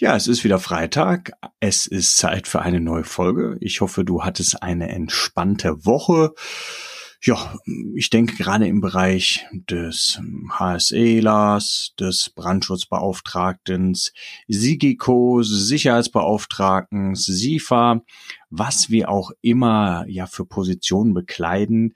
Ja, es ist wieder Freitag. Es ist Zeit für eine neue Folge. Ich hoffe, du hattest eine entspannte Woche. Ja, ich denke gerade im Bereich des HSELAs, des Brandschutzbeauftragten, SIGIKOs, Sicherheitsbeauftragten, SIFA, was wir auch immer ja für Positionen bekleiden,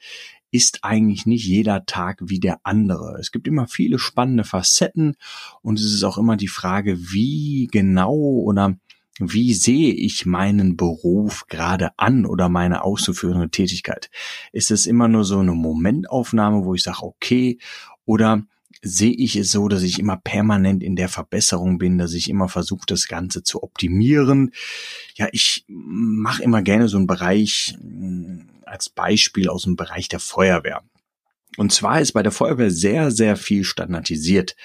ist eigentlich nicht jeder Tag wie der andere. Es gibt immer viele spannende Facetten und es ist auch immer die Frage, wie genau oder wie sehe ich meinen Beruf gerade an oder meine auszuführende Tätigkeit? Ist es immer nur so eine Momentaufnahme, wo ich sage, okay, oder sehe ich es so, dass ich immer permanent in der Verbesserung bin, dass ich immer versuche, das Ganze zu optimieren. Ja, ich mache immer gerne so einen Bereich als Beispiel aus dem Bereich der Feuerwehr. Und zwar ist bei der Feuerwehr sehr, sehr viel standardisiert.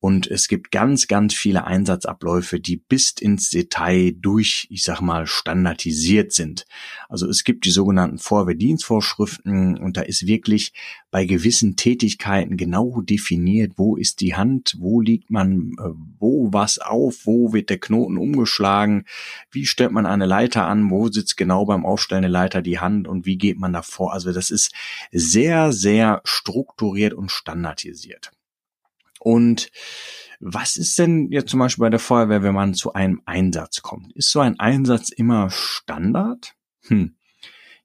Und es gibt ganz, ganz viele Einsatzabläufe, die bis ins Detail durch, ich sag mal, standardisiert sind. Also es gibt die sogenannten Feuerwehrdienstvorschriften und da ist wirklich bei gewissen Tätigkeiten genau definiert, wo ist die Hand, wo liegt man, äh, wo was auf, wo wird der Knoten umgeschlagen, wie stellt man eine Leiter an, wo sitzt genau beim Aufstellen der Leiter die Hand und wie geht man davor. Also das ist sehr, sehr strukturiert und standardisiert. Und was ist denn jetzt zum Beispiel bei der Feuerwehr, wenn man zu einem Einsatz kommt? Ist so ein Einsatz immer Standard? Hm.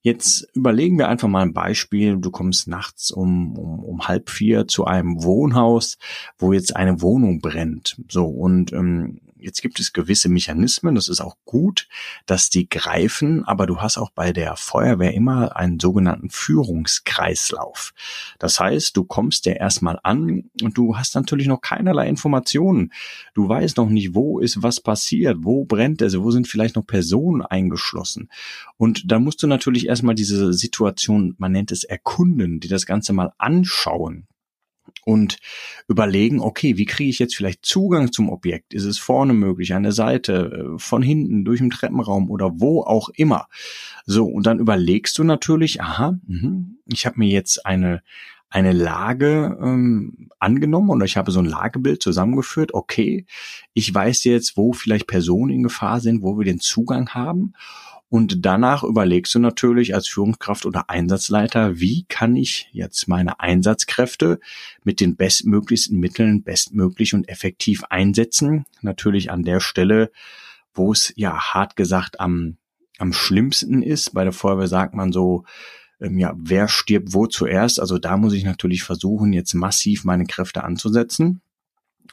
Jetzt überlegen wir einfach mal ein Beispiel. Du kommst nachts um, um, um halb vier zu einem Wohnhaus, wo jetzt eine Wohnung brennt. So, und ähm, Jetzt gibt es gewisse Mechanismen, das ist auch gut, dass die greifen, aber du hast auch bei der Feuerwehr immer einen sogenannten Führungskreislauf. Das heißt, du kommst ja erstmal an und du hast natürlich noch keinerlei Informationen. Du weißt noch nicht, wo ist was passiert, wo brennt es, wo sind vielleicht noch Personen eingeschlossen. Und da musst du natürlich erstmal diese Situation, man nennt es erkunden, die das Ganze mal anschauen und überlegen, okay, wie kriege ich jetzt vielleicht Zugang zum Objekt? Ist es vorne möglich, an der Seite, äh, von hinten, durch den Treppenraum oder wo auch immer? So, und dann überlegst du natürlich, aha, mh, ich habe mir jetzt eine eine Lage ähm, angenommen und ich habe so ein Lagebild zusammengeführt. Okay, ich weiß jetzt, wo vielleicht Personen in Gefahr sind, wo wir den Zugang haben und danach überlegst du natürlich als Führungskraft oder Einsatzleiter, wie kann ich jetzt meine Einsatzkräfte mit den bestmöglichsten Mitteln bestmöglich und effektiv einsetzen. Natürlich an der Stelle, wo es ja hart gesagt am, am schlimmsten ist. Bei der Feuerwehr sagt man so, ähm, ja, wer stirbt wo zuerst? Also da muss ich natürlich versuchen, jetzt massiv meine Kräfte anzusetzen.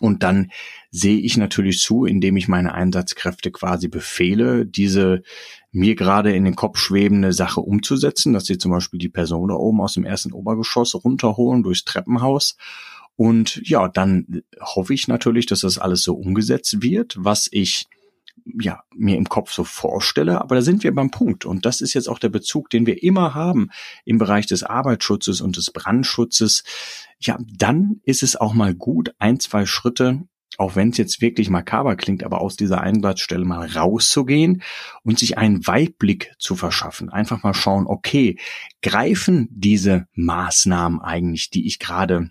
Und dann sehe ich natürlich zu, indem ich meine Einsatzkräfte quasi befehle, diese mir gerade in den Kopf schwebende Sache umzusetzen, dass sie zum Beispiel die Person da oben aus dem ersten Obergeschoss runterholen durchs Treppenhaus. Und ja, dann hoffe ich natürlich, dass das alles so umgesetzt wird, was ich ja, mir im Kopf so vorstelle, aber da sind wir beim Punkt. Und das ist jetzt auch der Bezug, den wir immer haben im Bereich des Arbeitsschutzes und des Brandschutzes. Ja, dann ist es auch mal gut, ein, zwei Schritte, auch wenn es jetzt wirklich makaber klingt, aber aus dieser Einsatzstelle mal rauszugehen und sich einen Weitblick zu verschaffen. Einfach mal schauen, okay, greifen diese Maßnahmen eigentlich, die ich gerade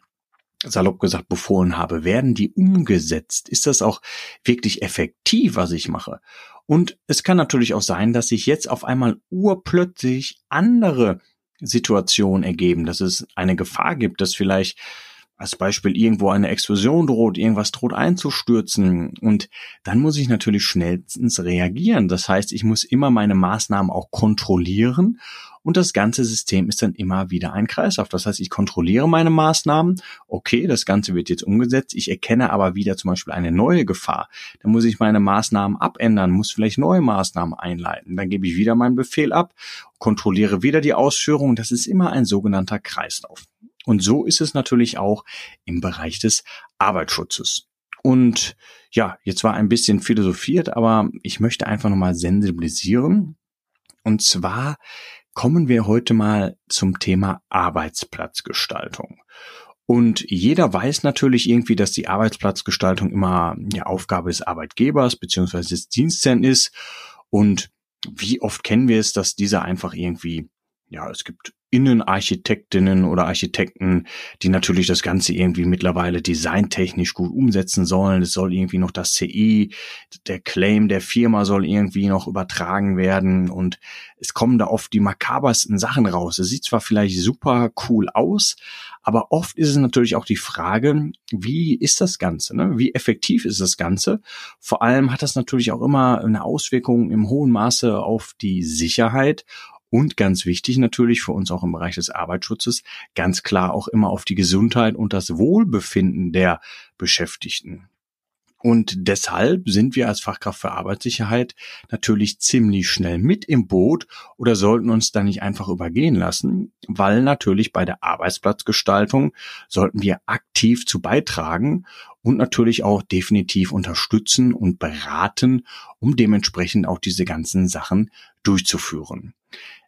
salopp gesagt befohlen habe, werden die umgesetzt? Ist das auch wirklich effektiv, was ich mache? Und es kann natürlich auch sein, dass sich jetzt auf einmal urplötzlich andere Situationen ergeben, dass es eine Gefahr gibt, dass vielleicht als Beispiel irgendwo eine Explosion droht, irgendwas droht einzustürzen und dann muss ich natürlich schnellstens reagieren. Das heißt, ich muss immer meine Maßnahmen auch kontrollieren und das ganze System ist dann immer wieder ein Kreislauf. Das heißt, ich kontrolliere meine Maßnahmen. Okay, das Ganze wird jetzt umgesetzt. Ich erkenne aber wieder zum Beispiel eine neue Gefahr. Dann muss ich meine Maßnahmen abändern, muss vielleicht neue Maßnahmen einleiten. Dann gebe ich wieder meinen Befehl ab, kontrolliere wieder die Ausführung. Das ist immer ein sogenannter Kreislauf. Und so ist es natürlich auch im Bereich des Arbeitsschutzes. Und ja, jetzt war ein bisschen philosophiert, aber ich möchte einfach nochmal sensibilisieren. Und zwar kommen wir heute mal zum Thema Arbeitsplatzgestaltung. Und jeder weiß natürlich irgendwie, dass die Arbeitsplatzgestaltung immer die Aufgabe des Arbeitgebers beziehungsweise des Dienstherrn ist. Und wie oft kennen wir es, dass dieser einfach irgendwie ja, es gibt Innenarchitektinnen oder Architekten, die natürlich das Ganze irgendwie mittlerweile designtechnisch gut umsetzen sollen. Es soll irgendwie noch das CI, der Claim der Firma soll irgendwie noch übertragen werden und es kommen da oft die makabersten Sachen raus. Es sieht zwar vielleicht super cool aus, aber oft ist es natürlich auch die Frage, wie ist das Ganze? Ne? Wie effektiv ist das Ganze? Vor allem hat das natürlich auch immer eine Auswirkung im hohen Maße auf die Sicherheit und ganz wichtig natürlich für uns auch im Bereich des Arbeitsschutzes, ganz klar auch immer auf die Gesundheit und das Wohlbefinden der Beschäftigten. Und deshalb sind wir als Fachkraft für Arbeitssicherheit natürlich ziemlich schnell mit im Boot oder sollten uns da nicht einfach übergehen lassen, weil natürlich bei der Arbeitsplatzgestaltung sollten wir aktiv zu beitragen und natürlich auch definitiv unterstützen und beraten, um dementsprechend auch diese ganzen Sachen durchzuführen.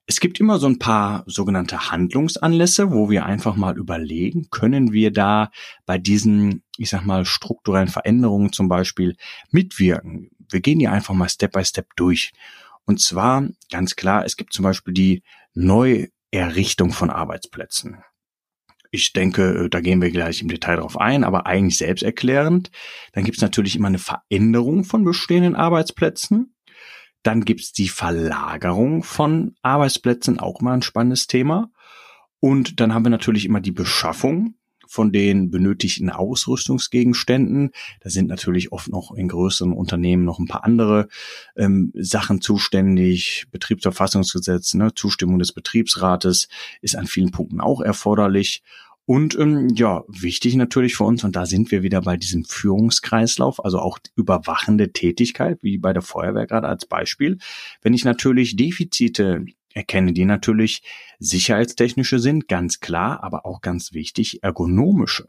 Es gibt immer so ein paar sogenannte Handlungsanlässe, wo wir einfach mal überlegen, können wir da bei diesen, ich sag mal, strukturellen Veränderungen zum Beispiel mitwirken. Wir gehen die einfach mal Step by Step durch. Und zwar ganz klar, es gibt zum Beispiel die Neuerrichtung von Arbeitsplätzen. Ich denke, da gehen wir gleich im Detail drauf ein, aber eigentlich selbsterklärend. Dann gibt es natürlich immer eine Veränderung von bestehenden Arbeitsplätzen. Dann gibt's die Verlagerung von Arbeitsplätzen, auch mal ein spannendes Thema. Und dann haben wir natürlich immer die Beschaffung von den benötigten Ausrüstungsgegenständen. Da sind natürlich oft noch in größeren Unternehmen noch ein paar andere ähm, Sachen zuständig. Betriebsverfassungsgesetz, ne, Zustimmung des Betriebsrates ist an vielen Punkten auch erforderlich. Und ähm, ja, wichtig natürlich für uns, und da sind wir wieder bei diesem Führungskreislauf, also auch überwachende Tätigkeit, wie bei der Feuerwehr gerade als Beispiel. Wenn ich natürlich Defizite erkenne, die natürlich sicherheitstechnische sind, ganz klar, aber auch ganz wichtig, ergonomische.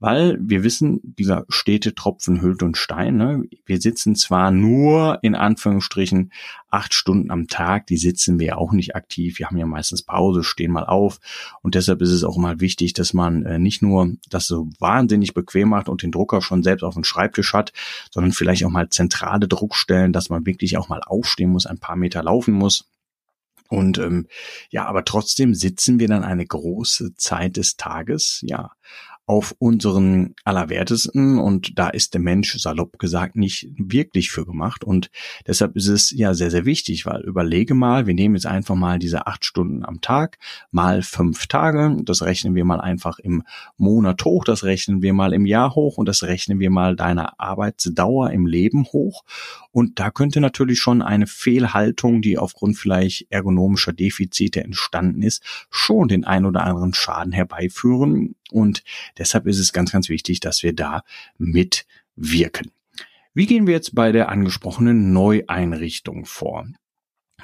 Weil wir wissen, dieser stete Tropfen hüllt und Stein. Ne? Wir sitzen zwar nur in Anführungsstrichen acht Stunden am Tag, die sitzen wir auch nicht aktiv. Wir haben ja meistens Pause, stehen mal auf. Und deshalb ist es auch mal wichtig, dass man äh, nicht nur das so wahnsinnig bequem macht und den Drucker schon selbst auf dem Schreibtisch hat, sondern vielleicht auch mal zentrale Druckstellen, dass man wirklich auch mal aufstehen muss, ein paar Meter laufen muss und ähm, ja, aber trotzdem sitzen wir dann eine große Zeit des Tages, ja, auf unseren Allerwertesten. Und da ist der Mensch salopp gesagt nicht wirklich für gemacht. Und deshalb ist es ja sehr, sehr wichtig, weil überlege mal, wir nehmen jetzt einfach mal diese acht Stunden am Tag mal fünf Tage, das rechnen wir mal einfach im Monat hoch, das rechnen wir mal im Jahr hoch und das rechnen wir mal deiner Arbeitsdauer im Leben hoch und da könnte natürlich schon eine Fehlhaltung, die aufgrund vielleicht ergonomischer Defizite entstanden ist, schon den ein oder anderen Schaden herbeiführen und deshalb ist es ganz, ganz wichtig, dass wir da mitwirken. Wie gehen wir jetzt bei der angesprochenen Neueinrichtung vor?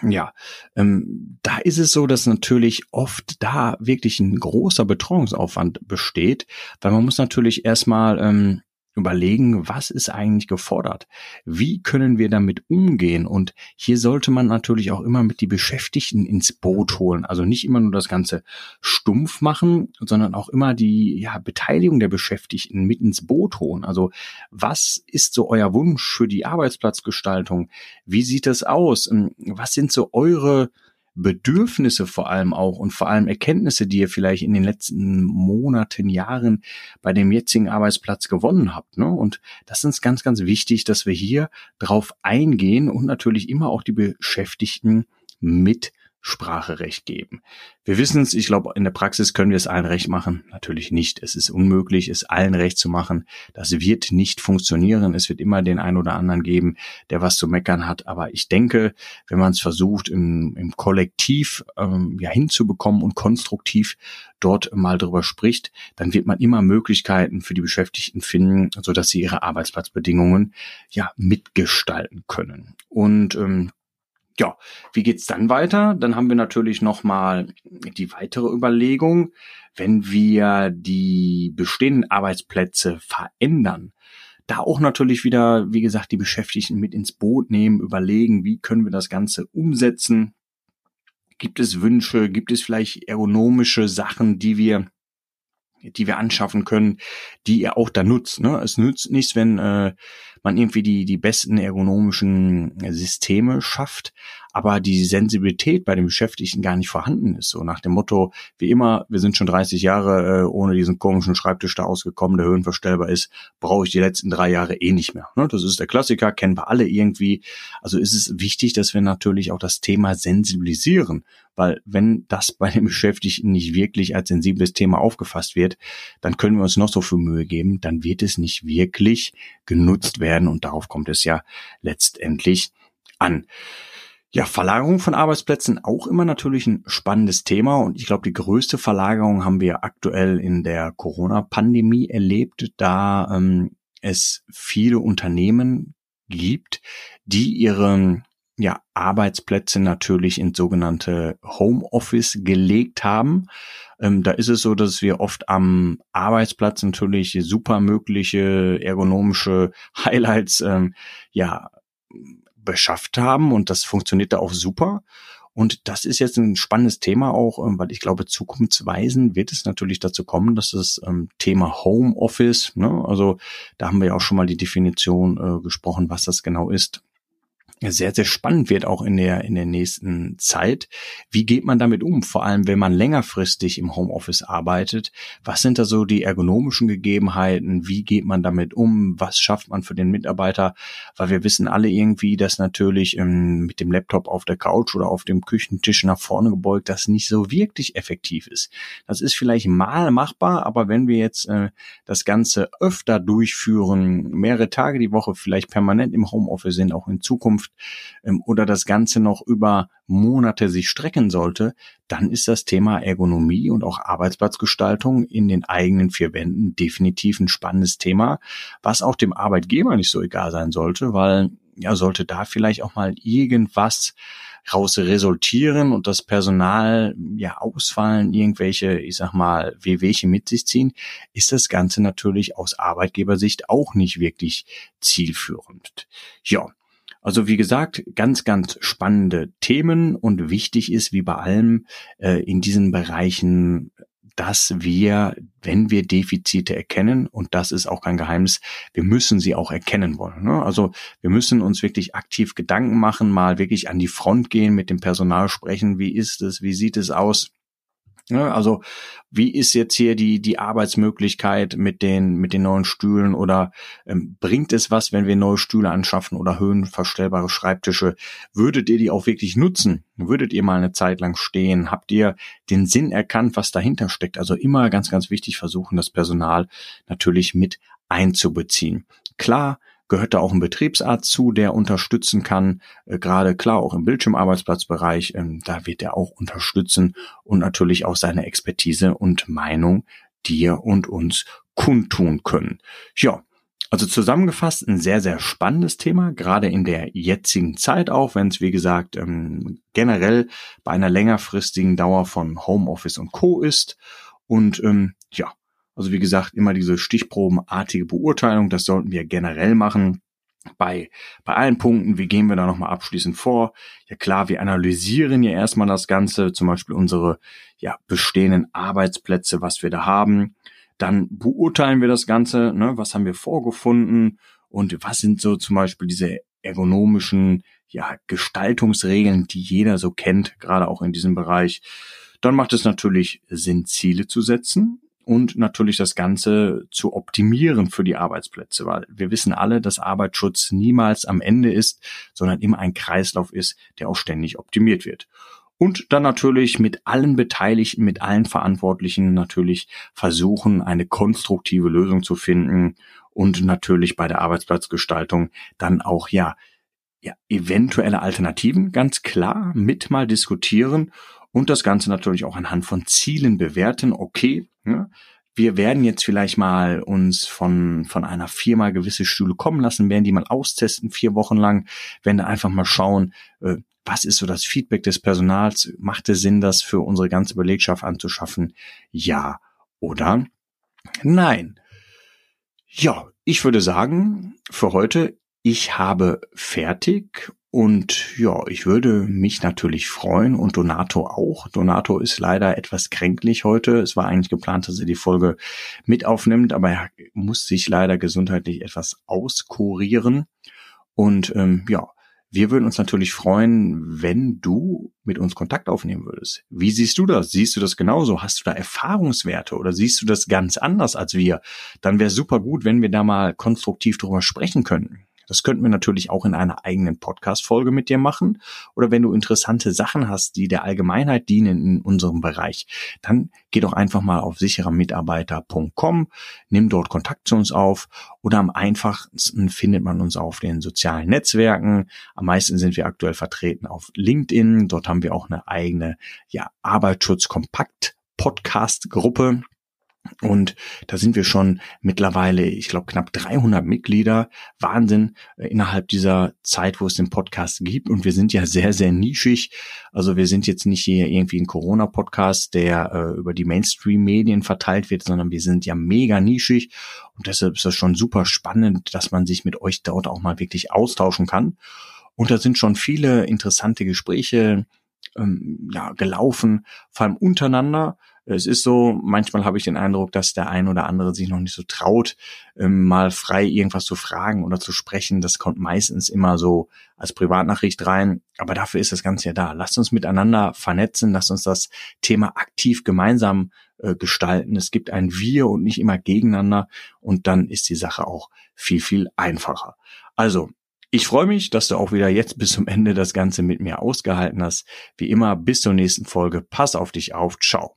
Ja, ähm, da ist es so, dass natürlich oft da wirklich ein großer Betreuungsaufwand besteht, weil man muss natürlich erstmal ähm, überlegen, was ist eigentlich gefordert? Wie können wir damit umgehen? Und hier sollte man natürlich auch immer mit die Beschäftigten ins Boot holen. Also nicht immer nur das Ganze stumpf machen, sondern auch immer die ja, Beteiligung der Beschäftigten mit ins Boot holen. Also was ist so euer Wunsch für die Arbeitsplatzgestaltung? Wie sieht das aus? Was sind so eure Bedürfnisse vor allem auch und vor allem Erkenntnisse, die ihr vielleicht in den letzten Monaten, Jahren bei dem jetzigen Arbeitsplatz gewonnen habt. Ne? Und das ist ganz, ganz wichtig, dass wir hier drauf eingehen und natürlich immer auch die Beschäftigten mit Spracherecht geben. Wir wissen es, ich glaube, in der Praxis können wir es allen recht machen. Natürlich nicht. Es ist unmöglich, es allen recht zu machen. Das wird nicht funktionieren. Es wird immer den einen oder anderen geben, der was zu meckern hat. Aber ich denke, wenn man es versucht, im, im Kollektiv ähm, ja hinzubekommen und konstruktiv dort mal drüber spricht, dann wird man immer Möglichkeiten für die Beschäftigten finden, so dass sie ihre Arbeitsplatzbedingungen ja mitgestalten können. Und ähm, ja, wie geht's dann weiter? Dann haben wir natürlich noch mal die weitere Überlegung, wenn wir die bestehenden Arbeitsplätze verändern, da auch natürlich wieder, wie gesagt, die Beschäftigten mit ins Boot nehmen, überlegen, wie können wir das Ganze umsetzen. Gibt es Wünsche? Gibt es vielleicht ergonomische Sachen, die wir die wir anschaffen können, die ihr auch da nutzt. Ne? Es nützt nichts, wenn äh, man irgendwie die, die besten ergonomischen Systeme schafft, aber die Sensibilität bei den Beschäftigten gar nicht vorhanden ist. So nach dem Motto, wie immer, wir sind schon 30 Jahre äh, ohne diesen komischen Schreibtisch da ausgekommen, der höhenverstellbar ist, brauche ich die letzten drei Jahre eh nicht mehr. Ne? Das ist der Klassiker, kennen wir alle irgendwie. Also ist es wichtig, dass wir natürlich auch das Thema sensibilisieren, weil wenn das bei den Beschäftigten nicht wirklich als sensibles Thema aufgefasst wird, dann können wir uns noch so viel Mühe geben, dann wird es nicht wirklich genutzt werden und darauf kommt es ja letztendlich an. Ja, Verlagerung von Arbeitsplätzen auch immer natürlich ein spannendes Thema und ich glaube, die größte Verlagerung haben wir aktuell in der Corona-Pandemie erlebt, da ähm, es viele Unternehmen gibt, die ihre ja, Arbeitsplätze natürlich in sogenannte Homeoffice gelegt haben. Ähm, da ist es so, dass wir oft am Arbeitsplatz natürlich super mögliche ergonomische Highlights ähm, ja beschafft haben und das funktioniert da auch super. Und das ist jetzt ein spannendes Thema auch, ähm, weil ich glaube, zukunftsweisend wird es natürlich dazu kommen, dass das ähm, Thema Homeoffice, ne, also da haben wir ja auch schon mal die Definition äh, gesprochen, was das genau ist, sehr, sehr spannend wird auch in der, in der nächsten Zeit. Wie geht man damit um? Vor allem, wenn man längerfristig im Homeoffice arbeitet. Was sind da so die ergonomischen Gegebenheiten? Wie geht man damit um? Was schafft man für den Mitarbeiter? Weil wir wissen alle irgendwie, dass natürlich ähm, mit dem Laptop auf der Couch oder auf dem Küchentisch nach vorne gebeugt das nicht so wirklich effektiv ist. Das ist vielleicht mal machbar, aber wenn wir jetzt äh, das Ganze öfter durchführen, mehrere Tage die Woche vielleicht permanent im Homeoffice sind, auch in Zukunft, Zukunft ähm, oder das Ganze noch über Monate sich strecken sollte, dann ist das Thema Ergonomie und auch Arbeitsplatzgestaltung in den eigenen vier Wänden definitiv ein spannendes Thema, was auch dem Arbeitgeber nicht so egal sein sollte, weil ja, sollte da vielleicht auch mal irgendwas raus resultieren und das Personal ja ausfallen, irgendwelche, ich sag mal, Wehwehchen mit sich ziehen, ist das Ganze natürlich aus Arbeitgebersicht auch nicht wirklich zielführend. Ja, also wie gesagt, ganz, ganz spannende Themen und wichtig ist, wie bei allem äh, in diesen Bereichen, dass wir, wenn wir Defizite erkennen, und das ist auch kein Geheimnis, wir müssen sie auch erkennen wollen. Ne? Also wir müssen uns wirklich aktiv Gedanken machen, mal wirklich an die Front gehen, mit dem Personal sprechen, wie ist es, wie sieht es aus? Also wie ist jetzt hier die die Arbeitsmöglichkeit mit den mit den neuen Stühlen oder ähm, bringt es was, wenn wir neue Stühle anschaffen oder höhenverstellbare Schreibtische? Würdet ihr die auch wirklich nutzen? Würdet ihr mal eine Zeit lang stehen? Habt ihr den Sinn erkannt, was dahinter steckt? Also immer ganz ganz wichtig versuchen, das Personal natürlich mit einzubeziehen. Klar, gehört da auch ein Betriebsarzt zu, der unterstützen kann, äh, gerade klar auch im Bildschirmarbeitsplatzbereich, ähm, da wird er auch unterstützen und natürlich auch seine Expertise und Meinung dir und uns kundtun können. Ja, also zusammengefasst ein sehr, sehr spannendes Thema, gerade in der jetzigen Zeit auch, wenn es, wie gesagt, ähm, generell bei einer längerfristigen Dauer von Homeoffice und Co. ist. Und ähm, ja, also wie gesagt, immer diese stichprobenartige Beurteilung, das sollten wir generell machen. Bei, bei allen Punkten, wie gehen wir da nochmal abschließend vor? Ja klar, wir analysieren ja erstmal das Ganze, zum Beispiel unsere ja, bestehenden Arbeitsplätze, was wir da haben. Dann beurteilen wir das Ganze, ne, was haben wir vorgefunden und was sind so zum Beispiel diese ergonomischen ja, Gestaltungsregeln, die jeder so kennt, gerade auch in diesem Bereich. Dann macht es natürlich Sinn, Ziele zu setzen und natürlich das Ganze zu optimieren für die Arbeitsplätze, weil wir wissen alle, dass Arbeitsschutz niemals am Ende ist, sondern immer ein Kreislauf ist, der auch ständig optimiert wird. Und dann natürlich mit allen Beteiligten, mit allen Verantwortlichen natürlich versuchen, eine konstruktive Lösung zu finden und natürlich bei der Arbeitsplatzgestaltung dann auch ja, ja eventuelle Alternativen ganz klar mit mal diskutieren und das Ganze natürlich auch anhand von Zielen bewerten. Okay, ja, wir werden jetzt vielleicht mal uns von, von einer Firma gewisse Stühle kommen lassen, werden die mal austesten, vier Wochen lang, werden einfach mal schauen, äh, was ist so das Feedback des Personals? Macht es Sinn, das für unsere ganze Belegschaft anzuschaffen? Ja oder nein? Ja, ich würde sagen, für heute, ich habe fertig und ja, ich würde mich natürlich freuen und Donato auch. Donato ist leider etwas kränklich heute. Es war eigentlich geplant, dass er die Folge mit aufnimmt, aber er muss sich leider gesundheitlich etwas auskurieren. Und ähm, ja, wir würden uns natürlich freuen, wenn du mit uns Kontakt aufnehmen würdest. Wie siehst du das? Siehst du das genauso? Hast du da Erfahrungswerte oder siehst du das ganz anders als wir? Dann wäre super gut, wenn wir da mal konstruktiv drüber sprechen könnten. Das könnten wir natürlich auch in einer eigenen Podcast-Folge mit dir machen. Oder wenn du interessante Sachen hast, die der Allgemeinheit dienen in unserem Bereich, dann geh doch einfach mal auf sicherermitarbeiter.com, nimm dort Kontakt zu uns auf oder am einfachsten findet man uns auf den sozialen Netzwerken. Am meisten sind wir aktuell vertreten auf LinkedIn. Dort haben wir auch eine eigene, ja, Arbeitsschutz Kompakt Podcast Gruppe. Und da sind wir schon mittlerweile, ich glaube, knapp 300 Mitglieder. Wahnsinn äh, innerhalb dieser Zeit, wo es den Podcast gibt. Und wir sind ja sehr, sehr nischig. Also wir sind jetzt nicht hier irgendwie ein Corona-Podcast, der äh, über die Mainstream-Medien verteilt wird, sondern wir sind ja mega nischig. Und deshalb ist das schon super spannend, dass man sich mit euch dort auch mal wirklich austauschen kann. Und da sind schon viele interessante Gespräche ähm, ja, gelaufen, vor allem untereinander es ist so, manchmal habe ich den Eindruck, dass der ein oder andere sich noch nicht so traut, ähm, mal frei irgendwas zu fragen oder zu sprechen. Das kommt meistens immer so als Privatnachricht rein. Aber dafür ist das Ganze ja da. Lasst uns miteinander vernetzen, lasst uns das Thema aktiv gemeinsam äh, gestalten. Es gibt ein Wir und nicht immer gegeneinander. Und dann ist die Sache auch viel, viel einfacher. Also, ich freue mich, dass du auch wieder jetzt bis zum Ende das Ganze mit mir ausgehalten hast. Wie immer, bis zur nächsten Folge. Pass auf dich auf. Ciao.